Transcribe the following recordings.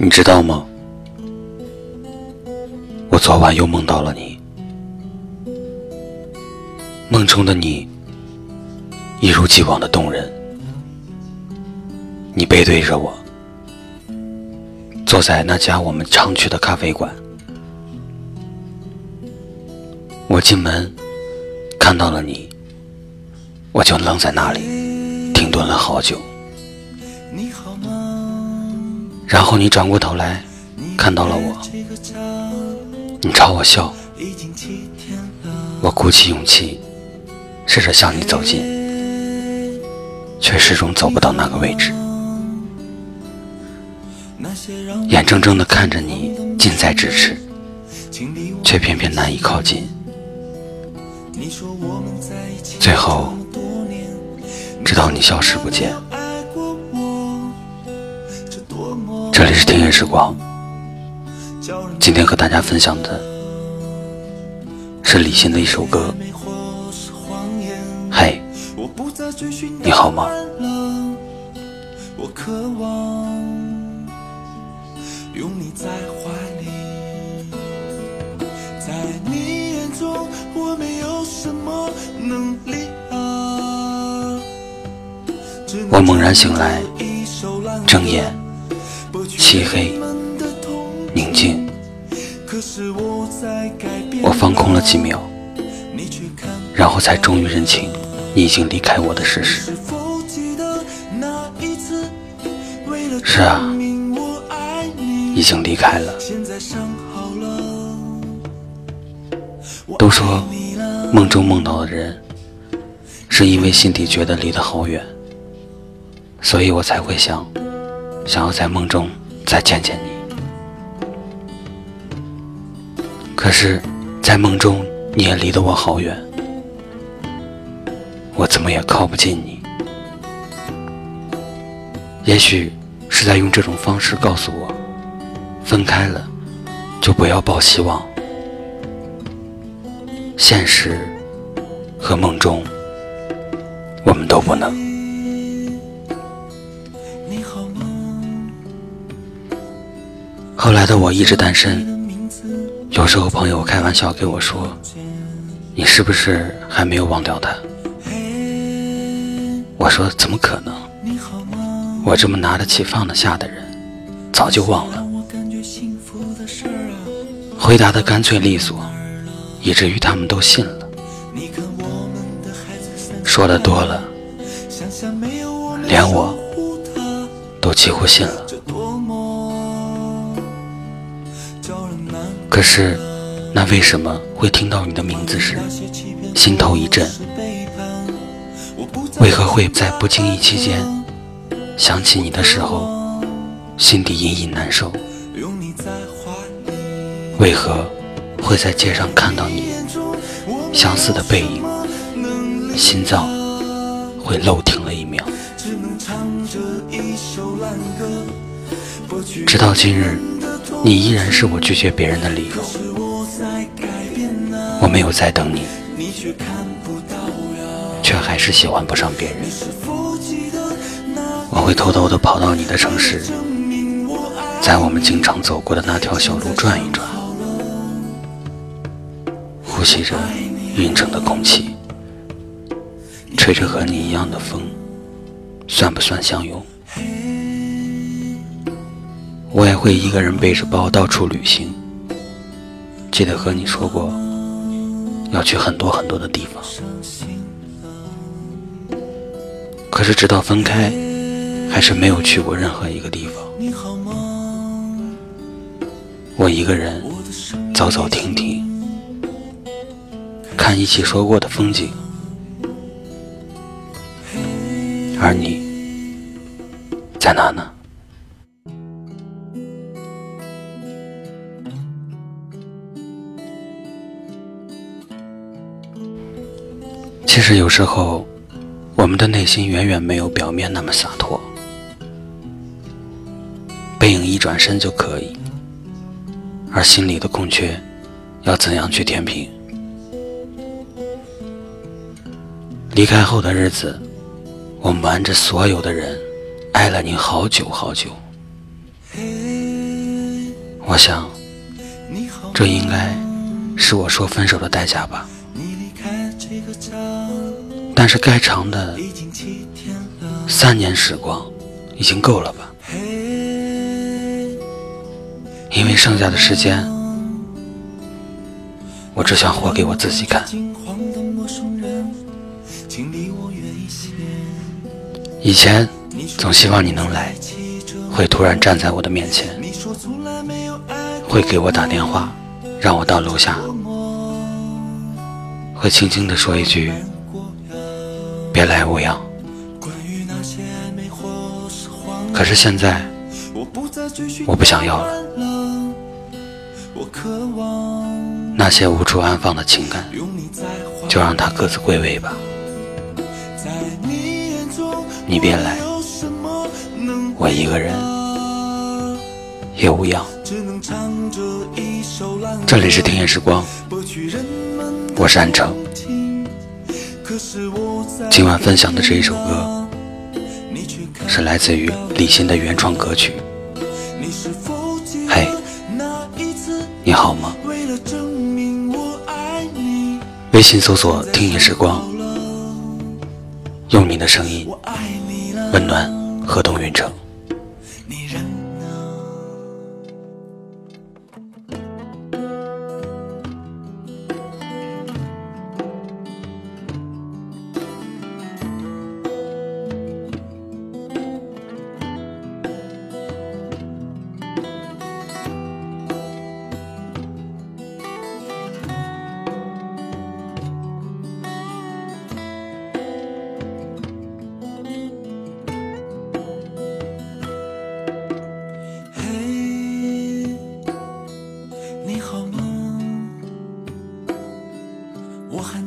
你知道吗？我昨晚又梦到了你，梦中的你一如既往的动人。你背对着我，坐在那家我们常去的咖啡馆。我进门看到了你，我就愣在那里，停顿了好久。你好吗然后你转过头来，看到了我，你朝我笑，我鼓起勇气，试着向你走近，却始终走不到那个位置，眼睁睁地看着你近在咫尺，却偏偏难以靠近，最后，直到你消失不见。这里是听夜时光，今天和大家分享的是李欣的一首歌。嘿，你好吗？我猛然醒来，睁眼。漆黑，宁静。我放空了几秒，然后才终于认清你已经离开我的事实。是啊，已经离开了。都说梦中梦到的人，是因为心底觉得离得好远，所以我才会想，想要在梦中。再见见你，可是，在梦中你也离得我好远，我怎么也靠不近你。也许是在用这种方式告诉我，分开了就不要抱希望，现实和梦中我们都不能。后来的我一直单身，有时候朋友开玩笑跟我说：“你是不是还没有忘掉他？”我说：“怎么可能？我这么拿得起放得下的人，早就忘了。”回答的干脆利索，以至于他们都信了。说的多了，连我都几乎信了。可是，那为什么会听到你的名字时心头一震？为何会在不经意期间想起你的时候心底隐隐难受？为何会在街上看到你相似的背影，心脏会漏停了一秒？直到今日。你依然是我拒绝别人的理由。我没有在等你，却还是喜欢不上别人。我会偷偷的跑到你的城市，在我们经常走过的那条小路转一转，呼吸着运城的空气，吹着和你一样的风，算不算相拥？我也会一个人背着包到处旅行。记得和你说过，要去很多很多的地方。可是直到分开，还是没有去过任何一个地方。我一个人走走停停，看一起说过的风景，而你在哪呢？其实有时候，我们的内心远远没有表面那么洒脱。背影一转身就可以，而心里的空缺，要怎样去填平？离开后的日子，我瞒着所有的人，爱了你好久好久。我想，这应该是我说分手的代价吧。但是该长的三年时光已经够了吧？因为剩下的时间，我只想活给我自己看。以前总希望你能来，会突然站在我的面前。会给我打电话，让我到楼下，会轻轻地说一句“别来无恙”。可是现在，我不想要了。那些无处安放的情感，就让它各自归位吧。你别来，我一个人也无恙。这里是听夜时光，我是安城。今晚分享的这一首歌，是来自于李欣的原创歌曲。嘿，你好吗？微信搜索“听夜时光”，用你的声音温暖河东云城。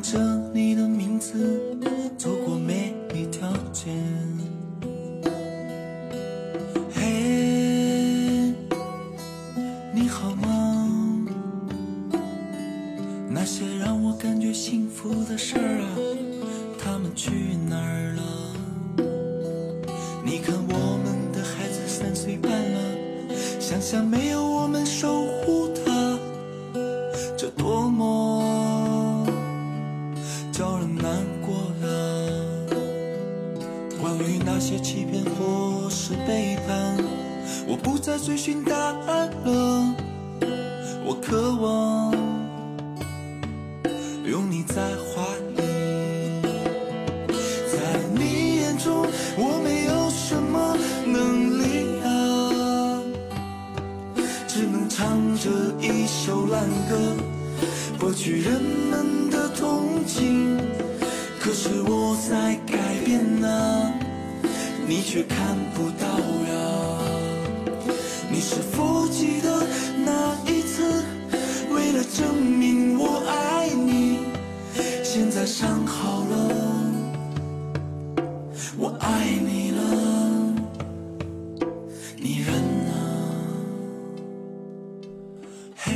着你的名字走过每一条街嘿你好吗那些让我感觉幸福的事儿啊他们去哪儿了你看我们的孩子三岁半了想想没有我们说欺骗或是背叛，我不再追寻答案了。我渴望拥你在怀里，在你眼中我没有什么能力啊，只能唱着一首烂歌，博取人们的同情。可是我在改变啊，你却看不到呀。你是否记得那一次，为了证明我爱你，现在伤好了，我爱你了，你人呢？嘿，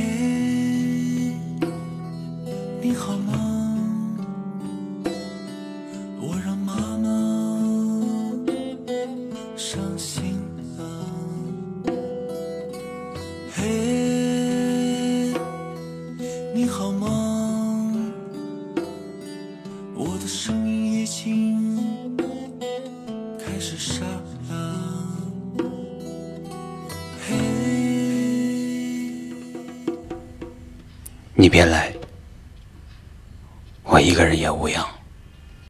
你好的声音已经开始沙哑。嘿。你别来，我一个人也无恙。